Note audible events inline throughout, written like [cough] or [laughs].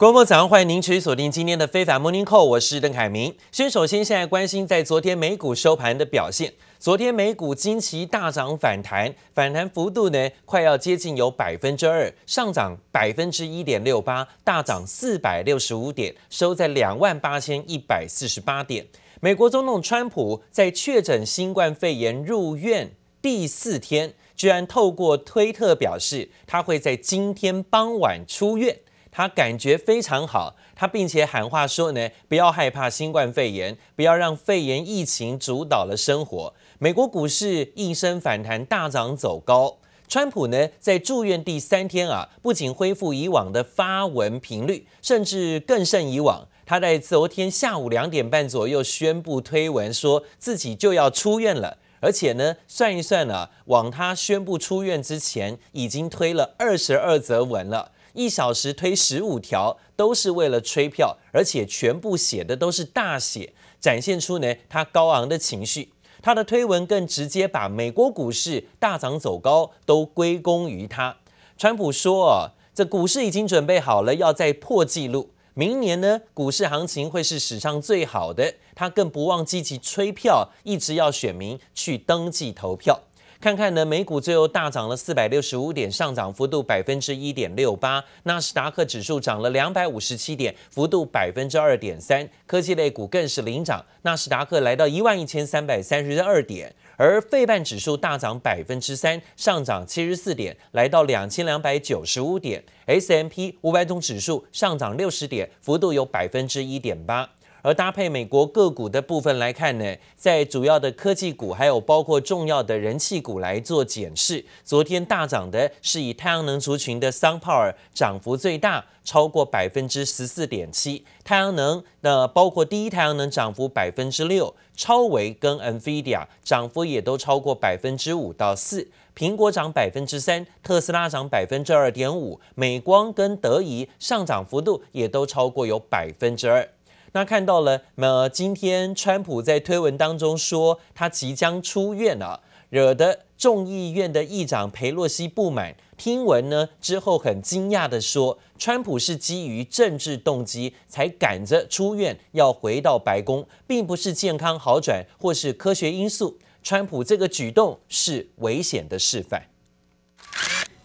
观众早上欢迎您持续锁定今天的非凡 Morning Call，我是邓凯明。先首先现在关心在昨天美股收盘的表现。昨天美股惊奇大涨反弹，反弹幅度呢快要接近有百分之二，上涨百分之一点六八，大涨四百六十五点，收在两万八千一百四十八点。美国总统川普在确诊新冠肺炎入院第四天，居然透过推特表示，他会在今天傍晚出院。他感觉非常好，他并且喊话说呢，不要害怕新冠肺炎，不要让肺炎疫情主导了生活。美国股市应声反弹，大涨走高。川普呢，在住院第三天啊，不仅恢复以往的发文频率，甚至更胜以往。他在昨天下午两点半左右宣布推文，说自己就要出院了，而且呢，算一算啊，往他宣布出院之前，已经推了二十二则文了。一小时推十五条，都是为了吹票，而且全部写的都是大写，展现出呢他高昂的情绪。他的推文更直接把美国股市大涨走高都归功于他。川普说：“哦，这股市已经准备好了，要再破纪录。明年呢，股市行情会是史上最好的。他更不忘积极吹票，一直要选民去登记投票。”看看呢，美股最后大涨了四百六十五点，上涨幅度百分之一点六八。纳斯达克指数涨了两百五十七点，幅度百分之二点三。科技类股更是领涨，纳斯达克来到一万一千三百三十二点，而费半指数大涨百分之三，上涨七十四点，来到两千两百九十五点。S M P 五百种指数上涨六十点，幅度有百分之一点八。而搭配美国个股的部分来看呢，在主要的科技股，还有包括重要的人气股来做检视。昨天大涨的是以太阳能族群的 SunPower 涨幅最大，超过百分之十四点七。太阳能的包括第一太阳能涨幅百分之六，超维跟 NVIDIA 涨幅也都超过百分之五到四。苹果涨百分之三，特斯拉涨百分之二点五，美光跟德仪上涨幅度也都超过有百分之二。那看到了，那今天川普在推文当中说他即将出院了，惹得众议院的议长裴洛西不满。听闻呢之后，很惊讶地说，川普是基于政治动机才赶着出院，要回到白宫，并不是健康好转或是科学因素。川普这个举动是危险的示范。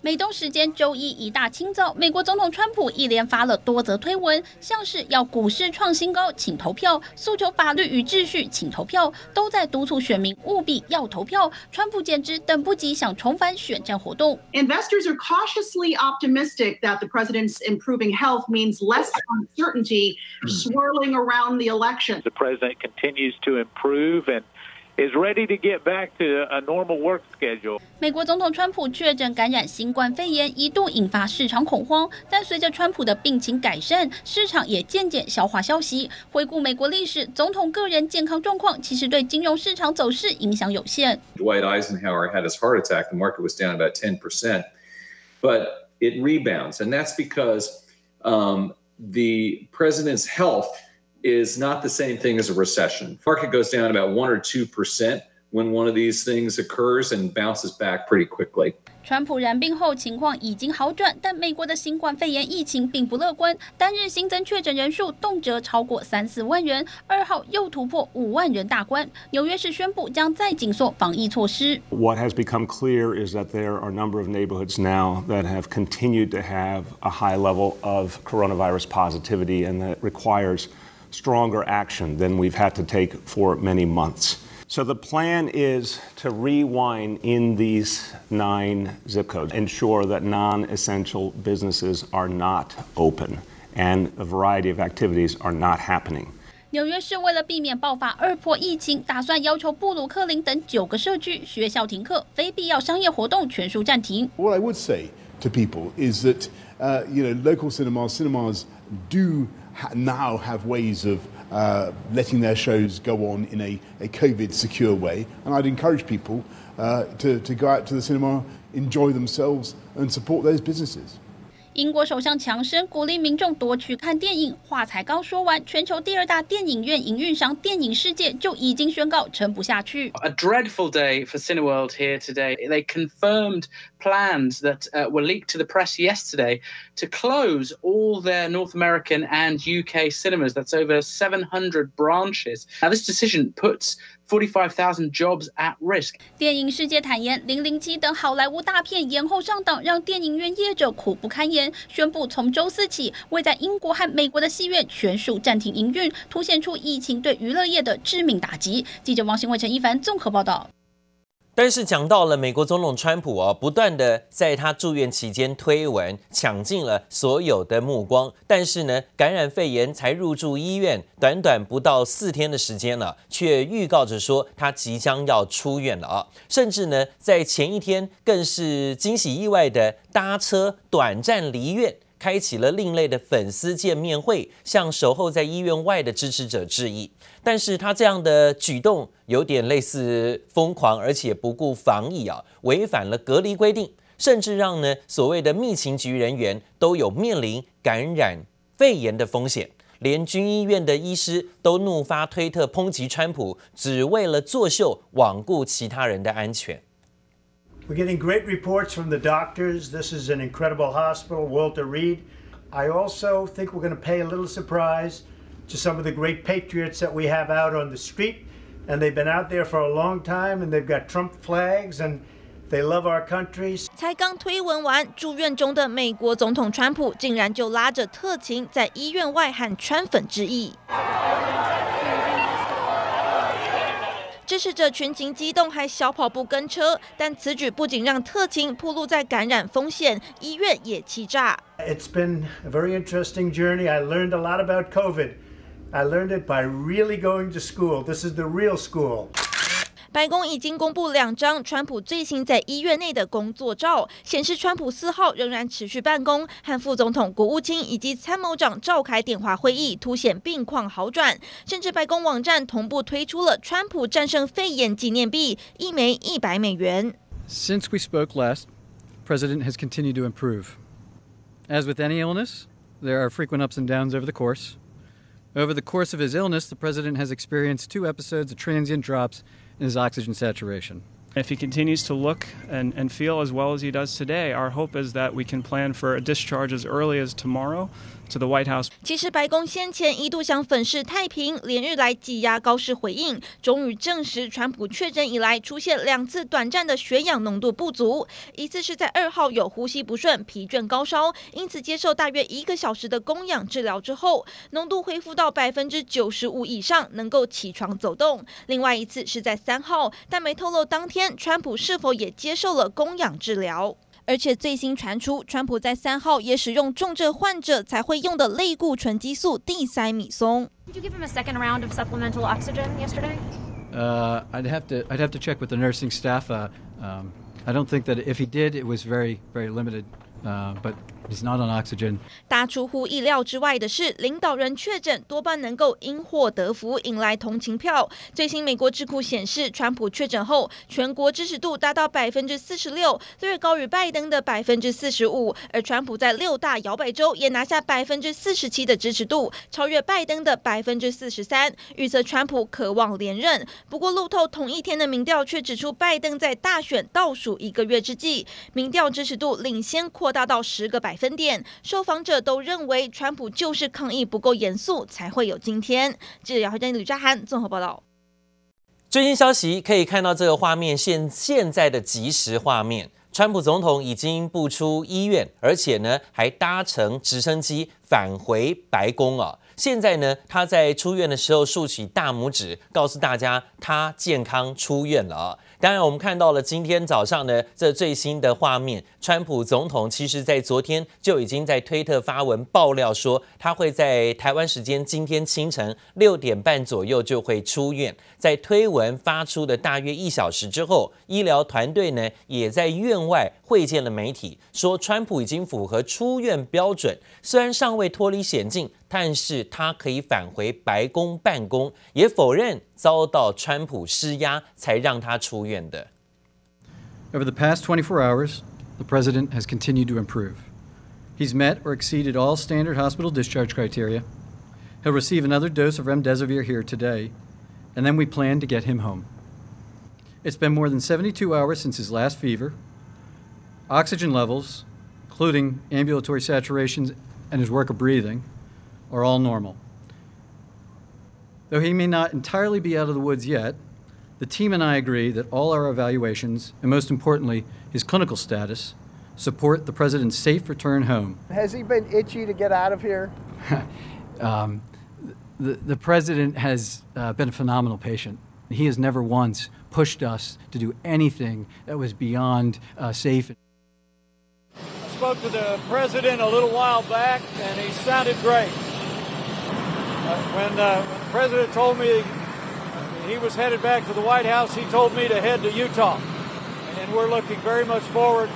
美东时间周一一大清早，美国总统川普一连发了多则推文，像是要股市创新高，请投票；诉求法律与秩序，请投票，都在督促选民务必要投票。川普简直等不及，想重返选战活动。Investors are cautiously optimistic that the president's improving health means less uncertainty swirling around the election. The president continues to improve and is ready to get back to a normal work schedule. 美国总统川普确诊感染新冠肺炎，一度引发市场恐慌。但随着川普的病情改善，市场也渐渐消化消息。回顾美国历史，总统个人健康状况其实对金融市场走势影响有限。Dwight Eisenhower had his heart attack. The market was down about 10%, but it rebounds, and that's because um, the president's health. is not the same thing as a recession. Market goes down about one or two percent when one of these things occurs and bounces back pretty quickly. 川普染病后情况已经好转，但美国的新冠肺炎疫情并不乐观，单日新增确诊人数动辄超过三四万人，二号又突破五万人大关。纽约市宣布将再紧缩防疫措施。What has become clear is that there are a number of neighborhoods now that have continued to have a high level of coronavirus positivity and that requires stronger action than we've had to take for many months. So the plan is to rewind in these nine zip codes, ensure that non-essential businesses are not open and a variety of activities are not happening. 纽约市为了避免爆发二波疫情，打算要求布鲁克林等九个社区、学校停课，非必要商业活动全数暂停。What I would say to people is that, uh, you know, local cinemas, cinemas do now have ways of uh, letting their shows go on in a, a COVID secure way. And I'd encourage people uh, to, to go out to the cinema, enjoy themselves, and support those businesses. 英国首相强生鼓励民众多去看电影，话才刚说完，全球第二大电影院营运商电影世界就已经宣告撑不下去。A dreadful day for Cineworld here today. They confirmed plans that uh, were leaked to the press yesterday to close all their North American and UK cinemas. That's over 700 branches. Now, this decision puts 45,000 jobs at risk. 电影世界坦言，《零零七》等好莱坞大片延后上档，让电影院业者苦不堪言。宣布从周四起，未在英国和美国的戏院全数暂停营运，凸显出疫情对娱乐业的致命打击。记者王新伟、陈一凡综合报道。但是讲到了美国总统川普啊，不断的在他住院期间推文，抢尽了所有的目光。但是呢，感染肺炎才入住医院，短短不到四天的时间了，却预告着说他即将要出院了啊！甚至呢，在前一天更是惊喜意外的搭车短暂离院。开启了另类的粉丝见面会，向守候在医院外的支持者致意。但是他这样的举动有点类似疯狂，而且不顾防疫啊，违反了隔离规定，甚至让呢所谓的密情局人员都有面临感染肺炎的风险。连军医院的医师都怒发推特抨击川普，只为了作秀，罔顾其他人的安全。We're getting great reports from the doctors. This is an incredible hospital, Walter Reed. I also think we're going to pay a little surprise to some of the great patriots that we have out on the street. And they've been out there for a long time and they've got Trump flags and they love our country. 才刚推文完，住院中的美国总统川普竟然就拉着特勤在医院外和川粉致意。支持者群情激动，还小跑步跟车，但此举不仅让特勤暴露在感染风险，医院也气炸。It's been a very interesting journey. I learned a lot about COVID. I learned it by really going to school. This is the real school. 白宫已经公布两张川普最新在医院内的工作照，显示川普四号仍然持续办公，和副总统、国务卿以及参谋长召开电话会议，凸显病况好转。甚至白宫网站同步推出了川普战胜肺炎纪念币，一枚一百美元。Since we spoke last, President has continued to improve. As with any illness, there are frequent ups and downs over the course. Over the course of his illness, the president has experienced two episodes of transient drops. in his oxygen saturation. If he continues to look and, and feel as well as he does today, our hope is that we can plan for a discharge as early as tomorrow. To the White House. 其实白宫先前一度想粉饰太平，连日来挤压高市回应，终于证实川普确诊以来出现两次短暂的血氧浓度不足，一次是在二号有呼吸不顺、疲倦、高烧，因此接受大约一个小时的供氧治疗之后，浓度恢复到百分之九十五以上，能够起床走动。另外一次是在三号，但没透露当天川普是否也接受了供氧治疗。而且最新传出，川普在三号也使用重症患者才会用的类固醇激素地塞米松。Did you give him a second round of supplemental oxygen yesterday? Uh, I'd have to I'd have to check with the nursing staff. Uh, um, I don't think that if he did, it was very very limited. Uh, but he's not on oxygen. 大出乎意料之外的是，领导人确诊多半能够因祸得福，引来同情票。最新美国智库显示，川普确诊后，全国支持度达到百分之四十六，略高于拜登的百分之四十五。而川普在六大摇摆州也拿下百分之四十七的支持度，超越拜登的百分之四十三。预测川普渴望连任。不过，路透同一天的民调却指出，拜登在大选倒数一个月之际，民调支持度领先扩大到十个百分点，受访者都认为川普就是抗疫不够严肃，才会有今天。记者姚慧珍、吕佳涵综合报道。最新消息可以看到这个画面，现现在的即时画面，川普总统已经不出医院，而且呢还搭乘直升机返回白宫啊。现在呢，他在出院的时候竖起大拇指，告诉大家他健康出院了。当然，我们看到了今天早上的这最新的画面。川普总统其实在昨天就已经在推特发文爆料说，他会在台湾时间今天清晨六点半左右就会出院。在推文发出的大约一小时之后，医疗团队呢也在院外会见了媒体，说川普已经符合出院标准，虽然尚未脱离险境，但是他可以返回白宫办公，也否认遭到川普施压才让他出院的。Over the past 24 hours. The president has continued to improve. He's met or exceeded all standard hospital discharge criteria. He'll receive another dose of remdesivir here today, and then we plan to get him home. It's been more than 72 hours since his last fever. Oxygen levels, including ambulatory saturations and his work of breathing, are all normal. Though he may not entirely be out of the woods yet, the team and I agree that all our evaluations, and most importantly, his clinical status, support the president's safe return home. Has he been itchy to get out of here? [laughs] um, the, the president has uh, been a phenomenal patient. He has never once pushed us to do anything that was beyond uh, safe. Spoke to the president a little while back, and he sounded great. Uh, when, uh, when the president told me he was headed back to the White House, he told me to head to Utah. And we're looking very much forward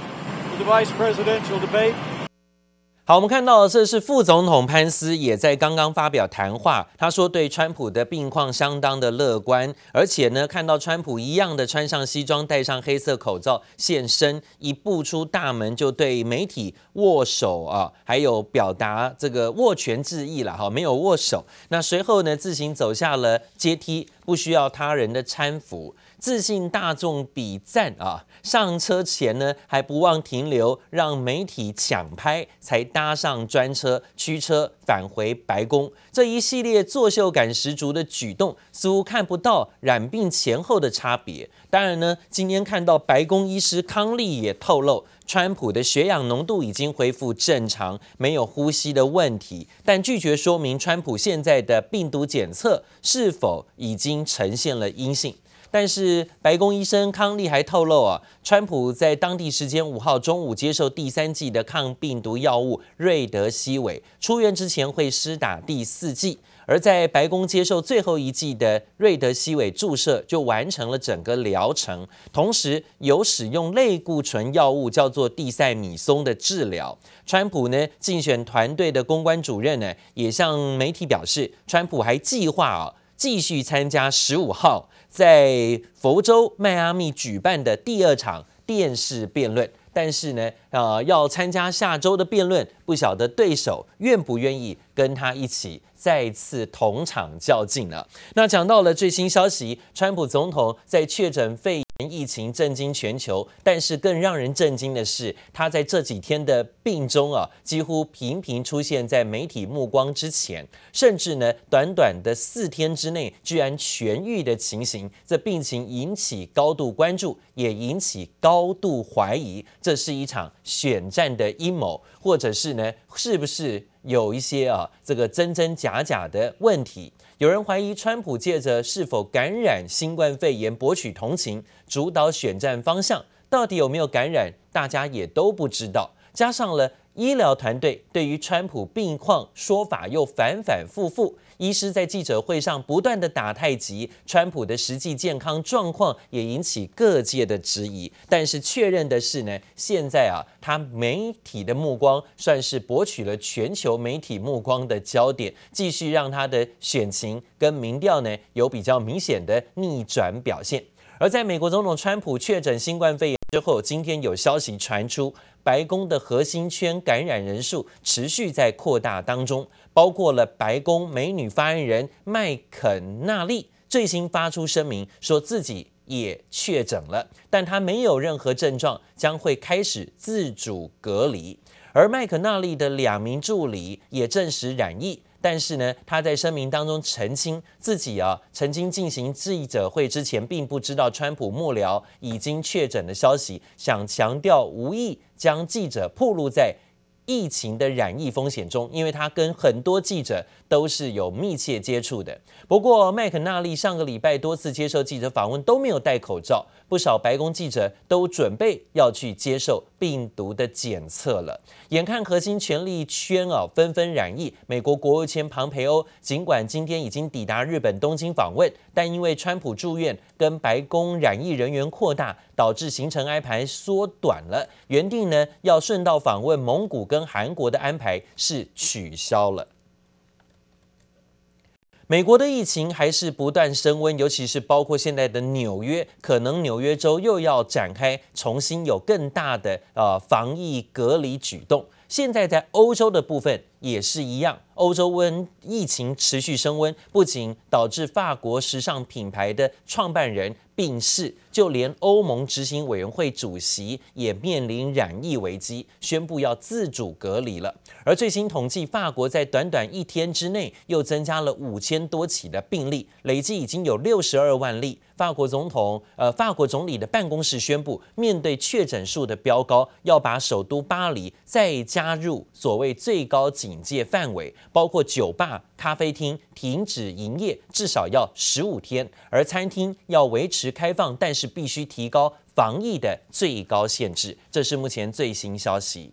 to the vice presidential debate. 好，我们看到这是副总统潘斯也在刚刚发表谈话，他说对川普的病况相当的乐观，而且呢，看到川普一样的穿上西装，戴上黑色口罩现身，一步出大门就对媒体握手啊，还有表达这个握拳致意了哈，没有握手。那随后呢，自行走下了阶梯，不需要他人的搀扶。自信大众比赞啊！上车前呢，还不忘停留，让媒体抢拍，才搭上专车驱车返回白宫。这一系列作秀感十足的举动，似乎看不到染病前后的差别。当然呢，今天看到白宫医师康利也透露，川普的血氧浓度已经恢复正常，没有呼吸的问题，但拒绝说明川普现在的病毒检测是否已经呈现了阴性。但是白宫医生康利还透露啊，川普在当地时间五号中午接受第三剂的抗病毒药物瑞德西韦，出院之前会施打第四剂。而在白宫接受最后一剂的瑞德西韦注射，就完成了整个疗程。同时有使用类固醇药物叫做地塞米松的治疗。川普呢，竞选团队的公关主任呢，也向媒体表示，川普还计划啊。继续参加十五号在佛州迈阿密举办的第二场电视辩论，但是呢，呃，要参加下周的辩论，不晓得对手愿不愿意跟他一起再次同场较劲了。那讲到了最新消息，川普总统在确诊肺疫情震惊全球，但是更让人震惊的是，他在这几天的病中啊，几乎频频出现在媒体目光之前，甚至呢，短短的四天之内居然痊愈的情形，这病情引起高度关注，也引起高度怀疑，这是一场选战的阴谋，或者是呢，是不是有一些啊，这个真真假假的问题？有人怀疑川普借着是否感染新冠肺炎博取同情，主导选战方向。到底有没有感染，大家也都不知道。加上了医疗团队对于川普病况说法又反反复复，医师在记者会上不断的打太极，川普的实际健康状况也引起各界的质疑。但是确认的是呢，现在啊，他媒体的目光算是博取了全球媒体目光的焦点，继续让他的选情跟民调呢有比较明显的逆转表现。而在美国总统川普确诊新冠肺炎之后，今天有消息传出，白宫的核心圈感染人数持续在扩大当中，包括了白宫美女发言人麦肯纳利最新发出声明，说自己也确诊了，但她没有任何症状，将会开始自主隔离。而麦肯纳利的两名助理也证实染疫。但是呢，他在声明当中澄清自己啊，曾经进行记者会之前，并不知道川普幕僚已经确诊的消息，想强调无意将记者暴露在疫情的染疫风险中，因为他跟很多记者都是有密切接触的。不过麦肯纳利上个礼拜多次接受记者访问都没有戴口罩。不少白宫记者都准备要去接受病毒的检测了。眼看核心权力圈啊纷纷染疫，美国国务卿庞培欧尽管今天已经抵达日本东京访问，但因为川普住院跟白宫染疫人员扩大，导致行程安排缩短了。原定呢要顺道访问蒙古跟韩国的安排是取消了。美国的疫情还是不断升温，尤其是包括现在的纽约，可能纽约州又要展开重新有更大的呃防疫隔离举动。现在在欧洲的部分也是一样，欧洲温疫情持续升温，不仅导致法国时尚品牌的创办人病逝，就连欧盟执行委员会主席也面临染疫危机，宣布要自主隔离了。而最新统计，法国在短短一天之内又增加了五千多起的病例，累计已经有六十二万例。法国总统，呃，法国总理的办公室宣布，面对确诊数的飙高，要把首都巴黎再加入所谓最高级警戒范围，包括酒吧、咖啡厅停止营业至少要十五天，而餐厅要维持开放，但是必须提高防疫的最高限制。这是目前最新消息。